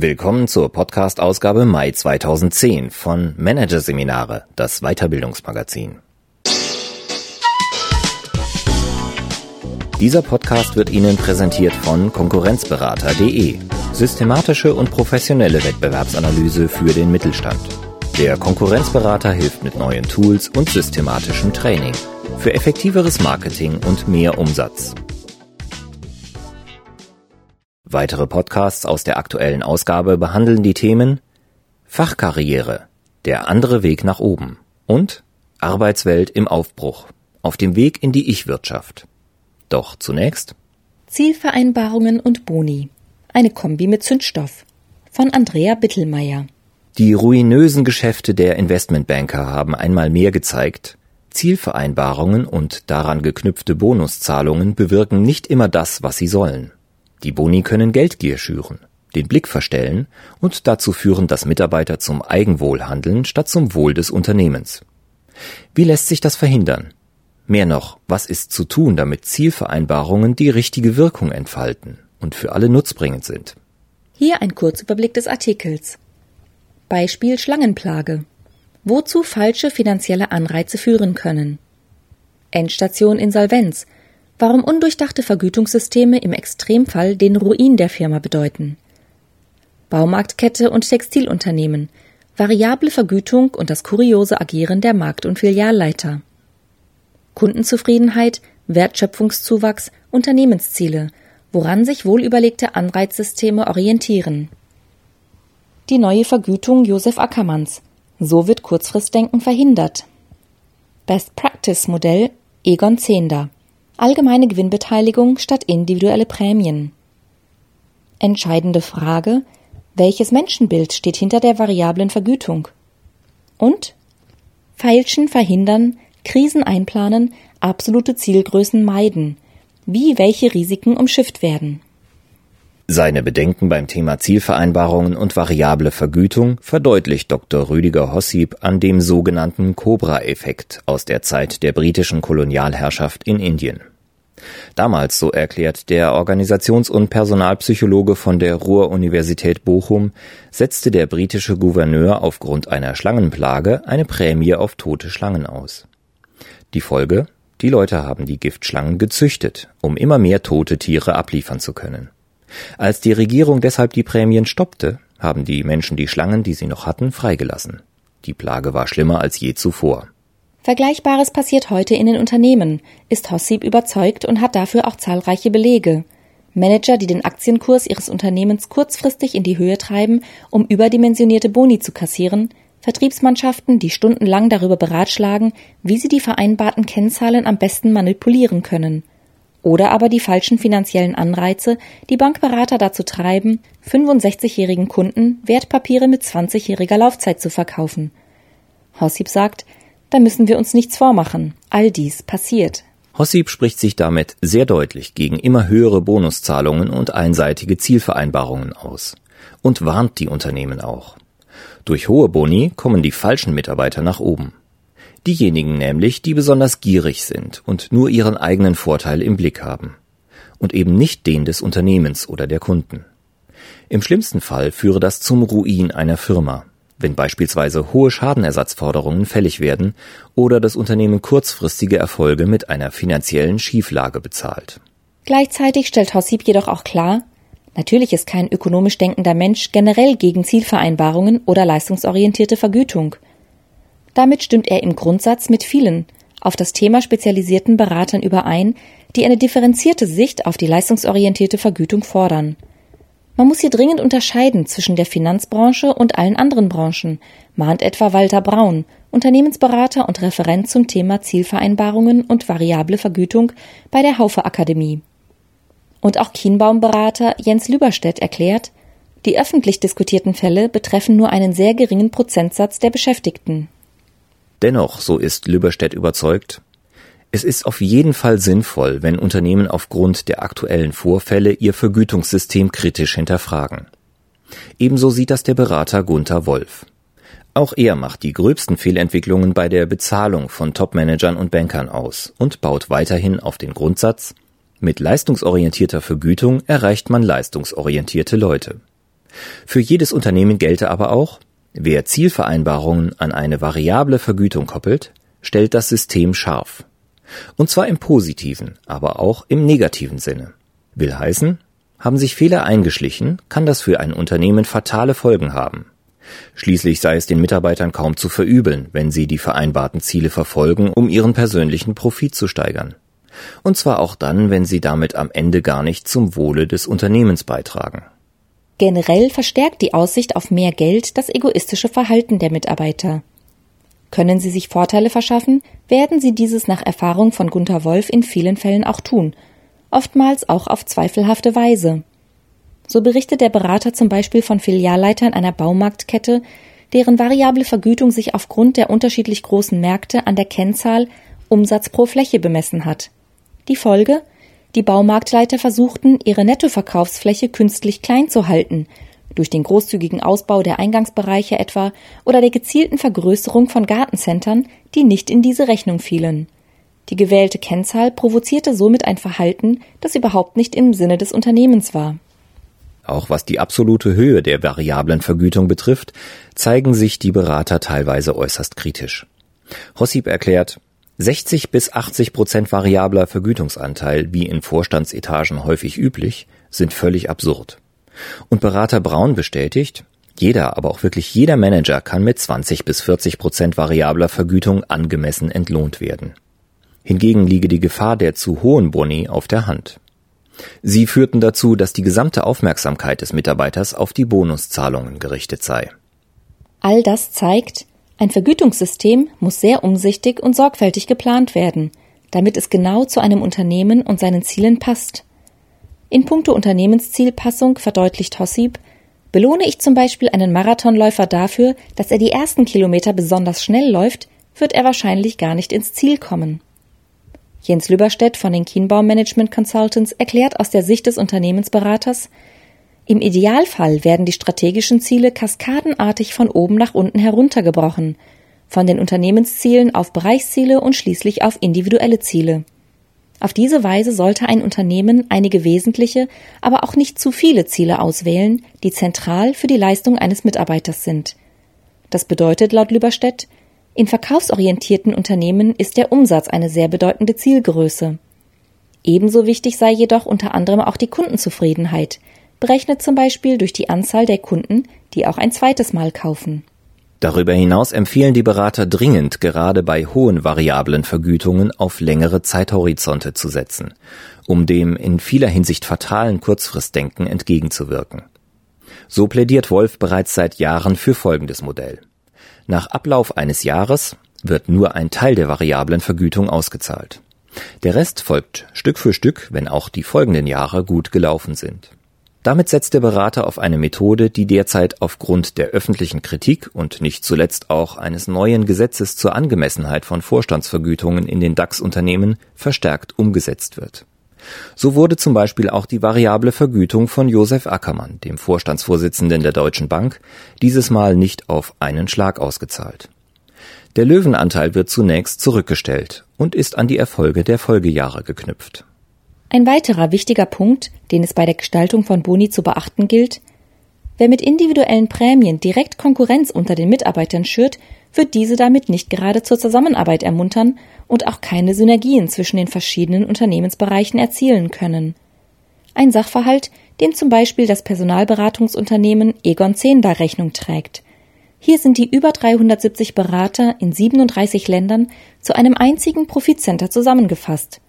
Willkommen zur Podcast-Ausgabe Mai 2010 von Managerseminare, das Weiterbildungsmagazin. Dieser Podcast wird Ihnen präsentiert von Konkurrenzberater.de. Systematische und professionelle Wettbewerbsanalyse für den Mittelstand. Der Konkurrenzberater hilft mit neuen Tools und systematischem Training für effektiveres Marketing und mehr Umsatz. Weitere Podcasts aus der aktuellen Ausgabe behandeln die Themen Fachkarriere, der andere Weg nach oben und Arbeitswelt im Aufbruch, auf dem Weg in die Ich-Wirtschaft. Doch zunächst Zielvereinbarungen und Boni. Eine Kombi mit Zündstoff von Andrea Bittelmeier. Die ruinösen Geschäfte der Investmentbanker haben einmal mehr gezeigt, Zielvereinbarungen und daran geknüpfte Bonuszahlungen bewirken nicht immer das, was sie sollen. Die Boni können Geldgier schüren, den Blick verstellen und dazu führen, dass Mitarbeiter zum Eigenwohl handeln statt zum Wohl des Unternehmens. Wie lässt sich das verhindern? Mehr noch, was ist zu tun, damit Zielvereinbarungen die richtige Wirkung entfalten und für alle nutzbringend sind? Hier ein Kurzüberblick des Artikels. Beispiel Schlangenplage. Wozu falsche finanzielle Anreize führen können. Endstation Insolvenz warum undurchdachte Vergütungssysteme im Extremfall den Ruin der Firma bedeuten. Baumarktkette und Textilunternehmen, variable Vergütung und das kuriose Agieren der Markt- und Filialleiter. Kundenzufriedenheit, Wertschöpfungszuwachs, Unternehmensziele, woran sich wohlüberlegte Anreizsysteme orientieren. Die neue Vergütung Josef Ackermanns. So wird Kurzfristdenken verhindert. Best Practice Modell Egon Zehnder allgemeine Gewinnbeteiligung statt individuelle Prämien. Entscheidende Frage, welches Menschenbild steht hinter der variablen Vergütung? Und Feilschen verhindern, Krisen einplanen, absolute Zielgrößen meiden, wie welche Risiken umschifft werden. Seine Bedenken beim Thema Zielvereinbarungen und variable Vergütung verdeutlicht Dr. Rüdiger Hossip an dem sogenannten Cobra-Effekt aus der Zeit der britischen Kolonialherrschaft in Indien. Damals, so erklärt der Organisations- und Personalpsychologe von der Ruhr-Universität Bochum, setzte der britische Gouverneur aufgrund einer Schlangenplage eine Prämie auf tote Schlangen aus. Die Folge? Die Leute haben die Giftschlangen gezüchtet, um immer mehr tote Tiere abliefern zu können. Als die Regierung deshalb die Prämien stoppte, haben die Menschen die Schlangen, die sie noch hatten, freigelassen. Die Plage war schlimmer als je zuvor. Vergleichbares passiert heute in den Unternehmen, ist Hossip überzeugt und hat dafür auch zahlreiche Belege. Manager, die den Aktienkurs ihres Unternehmens kurzfristig in die Höhe treiben, um überdimensionierte Boni zu kassieren, Vertriebsmannschaften, die stundenlang darüber beratschlagen, wie sie die vereinbarten Kennzahlen am besten manipulieren können – oder aber die falschen finanziellen Anreize, die Bankberater dazu treiben, 65-jährigen Kunden Wertpapiere mit 20-jähriger Laufzeit zu verkaufen. Hossip sagt, da müssen wir uns nichts vormachen. All dies passiert. Hossip spricht sich damit sehr deutlich gegen immer höhere Bonuszahlungen und einseitige Zielvereinbarungen aus und warnt die Unternehmen auch. Durch hohe Boni kommen die falschen Mitarbeiter nach oben. Diejenigen nämlich, die besonders gierig sind und nur ihren eigenen Vorteil im Blick haben und eben nicht den des Unternehmens oder der Kunden. Im schlimmsten Fall führe das zum Ruin einer Firma, wenn beispielsweise hohe Schadenersatzforderungen fällig werden oder das Unternehmen kurzfristige Erfolge mit einer finanziellen Schieflage bezahlt. Gleichzeitig stellt Hossip jedoch auch klar, natürlich ist kein ökonomisch denkender Mensch generell gegen Zielvereinbarungen oder leistungsorientierte Vergütung – damit stimmt er im Grundsatz mit vielen auf das Thema spezialisierten Beratern überein, die eine differenzierte Sicht auf die leistungsorientierte Vergütung fordern. Man muss hier dringend unterscheiden zwischen der Finanzbranche und allen anderen Branchen, mahnt etwa Walter Braun, Unternehmensberater und Referent zum Thema Zielvereinbarungen und variable Vergütung bei der Haufe Akademie. Und auch Kienbaumberater Jens Lüberstedt erklärt, die öffentlich diskutierten Fälle betreffen nur einen sehr geringen Prozentsatz der Beschäftigten. Dennoch, so ist Lübberstedt überzeugt, es ist auf jeden Fall sinnvoll, wenn Unternehmen aufgrund der aktuellen Vorfälle ihr Vergütungssystem kritisch hinterfragen. Ebenso sieht das der Berater Gunther Wolf. Auch er macht die gröbsten Fehlentwicklungen bei der Bezahlung von Topmanagern und Bankern aus und baut weiterhin auf den Grundsatz, mit leistungsorientierter Vergütung erreicht man leistungsorientierte Leute. Für jedes Unternehmen gelte aber auch, wer Zielvereinbarungen an eine variable Vergütung koppelt, stellt das System scharf. Und zwar im positiven, aber auch im negativen Sinne. Will heißen, haben sich Fehler eingeschlichen, kann das für ein Unternehmen fatale Folgen haben. Schließlich sei es den Mitarbeitern kaum zu verübeln, wenn sie die vereinbarten Ziele verfolgen, um ihren persönlichen Profit zu steigern. Und zwar auch dann, wenn sie damit am Ende gar nicht zum Wohle des Unternehmens beitragen. Generell verstärkt die Aussicht auf mehr Geld das egoistische Verhalten der Mitarbeiter. Können sie sich Vorteile verschaffen, werden sie dieses nach Erfahrung von Gunther Wolf in vielen Fällen auch tun, oftmals auch auf zweifelhafte Weise. So berichtet der Berater zum Beispiel von Filialleitern einer Baumarktkette, deren variable Vergütung sich aufgrund der unterschiedlich großen Märkte an der Kennzahl Umsatz pro Fläche bemessen hat. Die Folge? Die Baumarktleiter versuchten, ihre Nettoverkaufsfläche künstlich klein zu halten, durch den großzügigen Ausbau der Eingangsbereiche etwa oder der gezielten Vergrößerung von Gartencentern, die nicht in diese Rechnung fielen. Die gewählte Kennzahl provozierte somit ein Verhalten, das überhaupt nicht im Sinne des Unternehmens war. Auch was die absolute Höhe der variablen Vergütung betrifft, zeigen sich die Berater teilweise äußerst kritisch. Hossip erklärt, 60 bis 80 Prozent variabler Vergütungsanteil, wie in Vorstandsetagen häufig üblich, sind völlig absurd. Und Berater Braun bestätigt, jeder, aber auch wirklich jeder Manager kann mit 20 bis 40 Prozent variabler Vergütung angemessen entlohnt werden. Hingegen liege die Gefahr der zu hohen Boni auf der Hand. Sie führten dazu, dass die gesamte Aufmerksamkeit des Mitarbeiters auf die Bonuszahlungen gerichtet sei. All das zeigt, ein Vergütungssystem muss sehr umsichtig und sorgfältig geplant werden, damit es genau zu einem Unternehmen und seinen Zielen passt. In puncto Unternehmenszielpassung verdeutlicht Hossip, belohne ich zum Beispiel einen Marathonläufer dafür, dass er die ersten Kilometer besonders schnell läuft, wird er wahrscheinlich gar nicht ins Ziel kommen. Jens Lüberstedt von den Kienbaum Management Consultants erklärt aus der Sicht des Unternehmensberaters, im Idealfall werden die strategischen Ziele kaskadenartig von oben nach unten heruntergebrochen, von den Unternehmenszielen auf Bereichsziele und schließlich auf individuelle Ziele. Auf diese Weise sollte ein Unternehmen einige wesentliche, aber auch nicht zu viele Ziele auswählen, die zentral für die Leistung eines Mitarbeiters sind. Das bedeutet laut Lüberstedt, in verkaufsorientierten Unternehmen ist der Umsatz eine sehr bedeutende Zielgröße. Ebenso wichtig sei jedoch unter anderem auch die Kundenzufriedenheit, berechnet zum Beispiel durch die Anzahl der Kunden, die auch ein zweites Mal kaufen. Darüber hinaus empfehlen die Berater dringend, gerade bei hohen variablen Vergütungen auf längere Zeithorizonte zu setzen, um dem in vieler Hinsicht fatalen Kurzfristdenken entgegenzuwirken. So plädiert Wolf bereits seit Jahren für folgendes Modell. Nach Ablauf eines Jahres wird nur ein Teil der variablen Vergütung ausgezahlt. Der Rest folgt Stück für Stück, wenn auch die folgenden Jahre gut gelaufen sind. Damit setzt der Berater auf eine Methode, die derzeit aufgrund der öffentlichen Kritik und nicht zuletzt auch eines neuen Gesetzes zur Angemessenheit von Vorstandsvergütungen in den DAX-Unternehmen verstärkt umgesetzt wird. So wurde zum Beispiel auch die variable Vergütung von Josef Ackermann, dem Vorstandsvorsitzenden der Deutschen Bank, dieses Mal nicht auf einen Schlag ausgezahlt. Der Löwenanteil wird zunächst zurückgestellt und ist an die Erfolge der Folgejahre geknüpft. Ein weiterer wichtiger Punkt, den es bei der Gestaltung von Boni zu beachten gilt, wer mit individuellen Prämien direkt Konkurrenz unter den Mitarbeitern schürt, wird diese damit nicht gerade zur Zusammenarbeit ermuntern und auch keine Synergien zwischen den verschiedenen Unternehmensbereichen erzielen können. Ein Sachverhalt, dem zum Beispiel das Personalberatungsunternehmen Egon Zehnder Rechnung trägt. Hier sind die über 370 Berater in 37 Ländern zu einem einzigen Profitcenter zusammengefasst.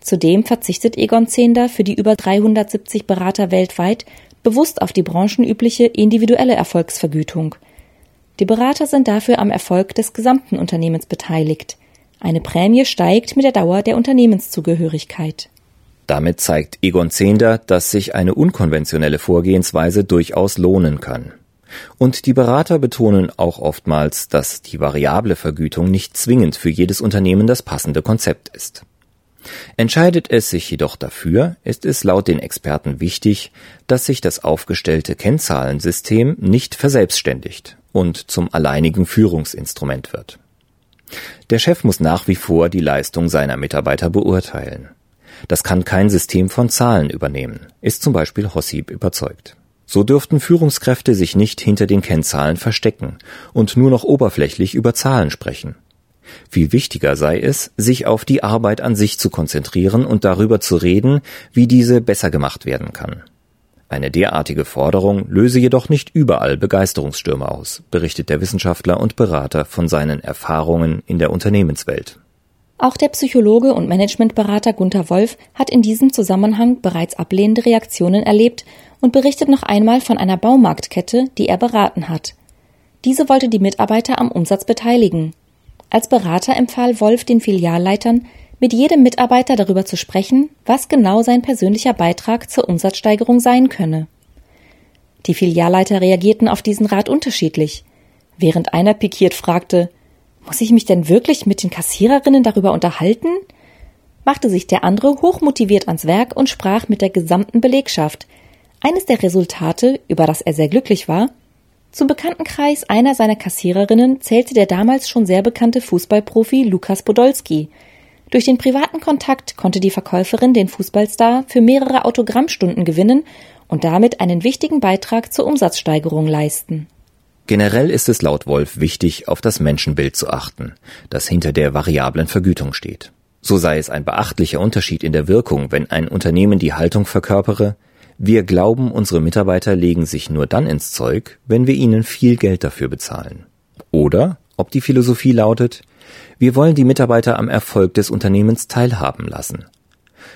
Zudem verzichtet Egon Zehnder für die über 370 Berater weltweit bewusst auf die branchenübliche individuelle Erfolgsvergütung – die Berater sind dafür am Erfolg des gesamten Unternehmens beteiligt. Eine Prämie steigt mit der Dauer der Unternehmenszugehörigkeit. Damit zeigt Egon Zehnder, dass sich eine unkonventionelle Vorgehensweise durchaus lohnen kann. Und die Berater betonen auch oftmals, dass die variable Vergütung nicht zwingend für jedes Unternehmen das passende Konzept ist. Entscheidet es sich jedoch dafür, ist es laut den Experten wichtig, dass sich das aufgestellte Kennzahlensystem nicht verselbstständigt und zum alleinigen Führungsinstrument wird. Der Chef muss nach wie vor die Leistung seiner Mitarbeiter beurteilen. Das kann kein System von Zahlen übernehmen, ist zum Beispiel Hossib überzeugt. So dürften Führungskräfte sich nicht hinter den Kennzahlen verstecken und nur noch oberflächlich über Zahlen sprechen. Viel wichtiger sei es, sich auf die Arbeit an sich zu konzentrieren und darüber zu reden, wie diese besser gemacht werden kann. Eine derartige Forderung löse jedoch nicht überall Begeisterungsstürme aus, berichtet der Wissenschaftler und Berater von seinen Erfahrungen in der Unternehmenswelt. Auch der Psychologe und Managementberater Gunther Wolf hat in diesem Zusammenhang bereits ablehnende Reaktionen erlebt und berichtet noch einmal von einer Baumarktkette, die er beraten hat. Diese wollte die Mitarbeiter am Umsatz beteiligen. Als Berater empfahl Wolf den Filialleitern, mit jedem Mitarbeiter darüber zu sprechen, was genau sein persönlicher Beitrag zur Umsatzsteigerung sein könne. Die Filialleiter reagierten auf diesen Rat unterschiedlich. Während einer pikiert fragte, muss ich mich denn wirklich mit den Kassiererinnen darüber unterhalten? machte sich der andere hochmotiviert ans Werk und sprach mit der gesamten Belegschaft, eines der Resultate, über das er sehr glücklich war, zum Bekanntenkreis einer seiner Kassiererinnen zählte der damals schon sehr bekannte Fußballprofi Lukas Podolski. Durch den privaten Kontakt konnte die Verkäuferin den Fußballstar für mehrere Autogrammstunden gewinnen und damit einen wichtigen Beitrag zur Umsatzsteigerung leisten. Generell ist es laut Wolf wichtig, auf das Menschenbild zu achten, das hinter der variablen Vergütung steht. So sei es ein beachtlicher Unterschied in der Wirkung, wenn ein Unternehmen die Haltung verkörpere, wir glauben, unsere Mitarbeiter legen sich nur dann ins Zeug, wenn wir ihnen viel Geld dafür bezahlen. Oder ob die Philosophie lautet, wir wollen die Mitarbeiter am Erfolg des Unternehmens teilhaben lassen.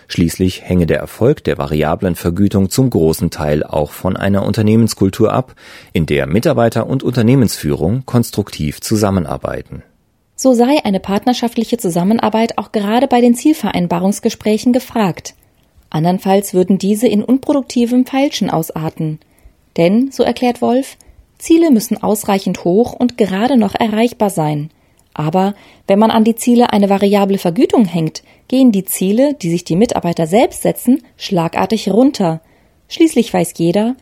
Schließlich hänge der Erfolg der variablen Vergütung zum großen Teil auch von einer Unternehmenskultur ab, in der Mitarbeiter und Unternehmensführung konstruktiv zusammenarbeiten. So sei eine partnerschaftliche Zusammenarbeit auch gerade bei den Zielvereinbarungsgesprächen gefragt. Andernfalls würden diese in unproduktivem Feilschen ausarten. Denn, so erklärt Wolf, Ziele müssen ausreichend hoch und gerade noch erreichbar sein. Aber wenn man an die Ziele eine variable Vergütung hängt, gehen die Ziele, die sich die Mitarbeiter selbst setzen, schlagartig runter. Schließlich weiß jeder,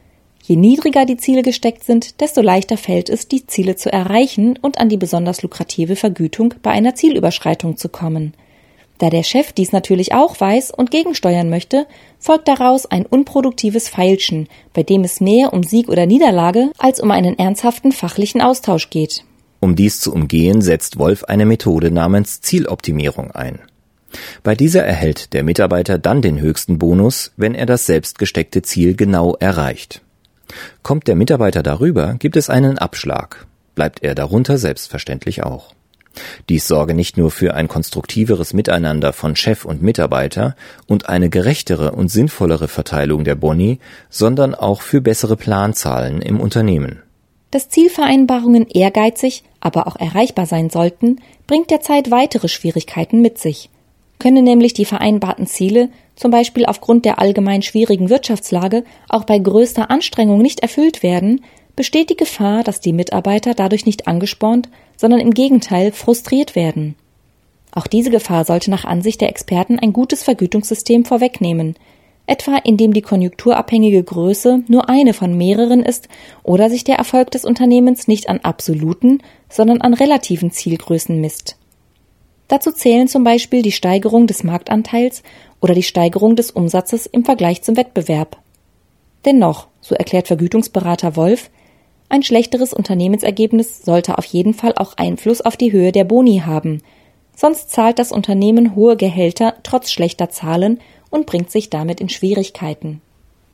je niedriger die Ziele gesteckt sind, desto leichter fällt es, die Ziele zu erreichen und an die besonders lukrative Vergütung bei einer Zielüberschreitung zu kommen. Da der Chef dies natürlich auch weiß und gegensteuern möchte, folgt daraus ein unproduktives Feilschen, bei dem es mehr um Sieg oder Niederlage als um einen ernsthaften fachlichen Austausch geht. Um dies zu umgehen, setzt Wolf eine Methode namens Zieloptimierung ein. Bei dieser erhält der Mitarbeiter dann den höchsten Bonus, wenn er das selbst gesteckte Ziel genau erreicht. Kommt der Mitarbeiter darüber, gibt es einen Abschlag. Bleibt er darunter selbstverständlich auch. Dies sorge nicht nur für ein konstruktiveres Miteinander von Chef und Mitarbeiter und eine gerechtere und sinnvollere Verteilung der Boni, sondern auch für bessere Planzahlen im Unternehmen. Dass Zielvereinbarungen ehrgeizig, aber auch erreichbar sein sollten, bringt derzeit weitere Schwierigkeiten mit sich. Können nämlich die vereinbarten Ziele, zum Beispiel aufgrund der allgemein schwierigen Wirtschaftslage, auch bei größter Anstrengung nicht erfüllt werden, besteht die Gefahr, dass die Mitarbeiter dadurch nicht angespornt, sondern im Gegenteil frustriert werden. Auch diese Gefahr sollte nach Ansicht der Experten ein gutes Vergütungssystem vorwegnehmen, etwa indem die konjunkturabhängige Größe nur eine von mehreren ist oder sich der Erfolg des Unternehmens nicht an absoluten, sondern an relativen Zielgrößen misst. Dazu zählen zum Beispiel die Steigerung des Marktanteils oder die Steigerung des Umsatzes im Vergleich zum Wettbewerb. Dennoch, so erklärt Vergütungsberater Wolf, ein schlechteres Unternehmensergebnis sollte auf jeden Fall auch Einfluss auf die Höhe der Boni haben. Sonst zahlt das Unternehmen hohe Gehälter trotz schlechter Zahlen und bringt sich damit in Schwierigkeiten.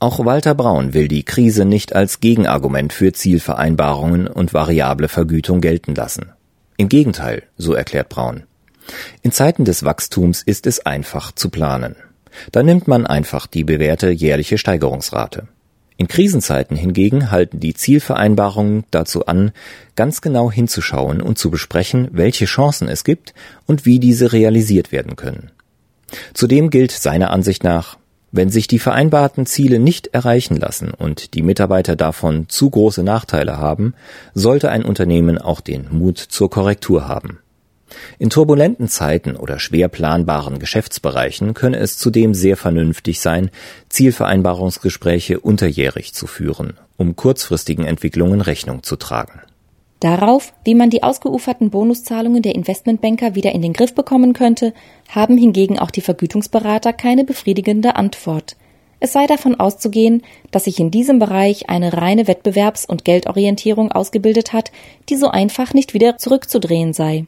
Auch Walter Braun will die Krise nicht als Gegenargument für Zielvereinbarungen und variable Vergütung gelten lassen. Im Gegenteil, so erklärt Braun. In Zeiten des Wachstums ist es einfach zu planen. Da nimmt man einfach die bewährte jährliche Steigerungsrate. In Krisenzeiten hingegen halten die Zielvereinbarungen dazu an, ganz genau hinzuschauen und zu besprechen, welche Chancen es gibt und wie diese realisiert werden können. Zudem gilt seiner Ansicht nach, wenn sich die vereinbarten Ziele nicht erreichen lassen und die Mitarbeiter davon zu große Nachteile haben, sollte ein Unternehmen auch den Mut zur Korrektur haben. In turbulenten Zeiten oder schwer planbaren Geschäftsbereichen könne es zudem sehr vernünftig sein, Zielvereinbarungsgespräche unterjährig zu führen, um kurzfristigen Entwicklungen Rechnung zu tragen. Darauf, wie man die ausgeuferten Bonuszahlungen der Investmentbanker wieder in den Griff bekommen könnte, haben hingegen auch die Vergütungsberater keine befriedigende Antwort. Es sei davon auszugehen, dass sich in diesem Bereich eine reine Wettbewerbs- und Geldorientierung ausgebildet hat, die so einfach nicht wieder zurückzudrehen sei.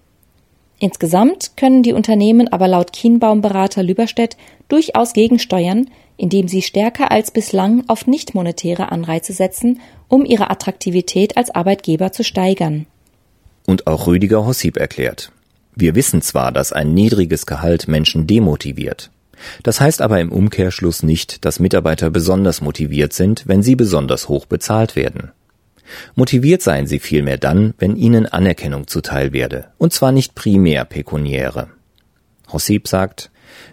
Insgesamt können die Unternehmen aber laut Kienbaum-Berater Lüberstedt durchaus gegensteuern, indem sie stärker als bislang auf nicht monetäre Anreize setzen, um ihre Attraktivität als Arbeitgeber zu steigern. Und auch Rüdiger Hossip erklärt. Wir wissen zwar, dass ein niedriges Gehalt Menschen demotiviert. Das heißt aber im Umkehrschluss nicht, dass Mitarbeiter besonders motiviert sind, wenn sie besonders hoch bezahlt werden. Motiviert seien sie vielmehr dann, wenn ihnen Anerkennung zuteil werde, und zwar nicht primär pekuniäre. Hossip sagt,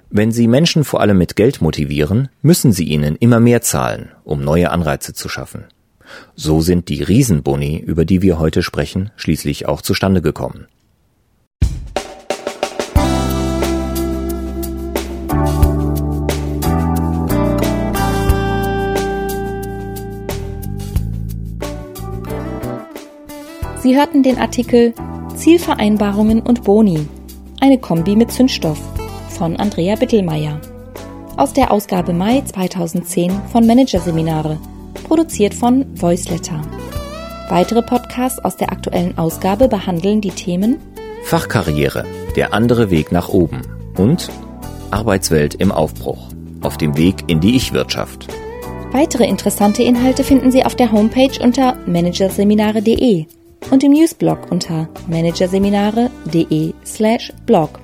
wenn Sie Menschen vor allem mit Geld motivieren, müssen Sie ihnen immer mehr zahlen, um neue Anreize zu schaffen. So sind die Riesenboni, über die wir heute sprechen, schließlich auch zustande gekommen. Sie hörten den Artikel Zielvereinbarungen und Boni. Eine Kombi mit Zündstoff von Andrea Bittelmeier. Aus der Ausgabe Mai 2010 von Managerseminare, produziert von Voiceletter. Weitere Podcasts aus der aktuellen Ausgabe behandeln die Themen Fachkarriere, der andere Weg nach oben und Arbeitswelt im Aufbruch, auf dem Weg in die Ich-Wirtschaft. Weitere interessante Inhalte finden Sie auf der Homepage unter managerseminare.de und im Newsblog unter managerseminare.de slash blog.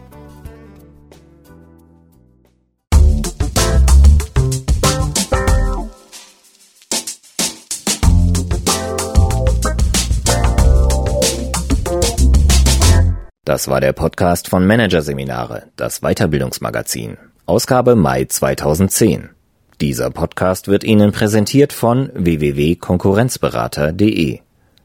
Das war der Podcast von Managerseminare, das Weiterbildungsmagazin, Ausgabe Mai 2010. Dieser Podcast wird Ihnen präsentiert von www.konkurrenzberater.de.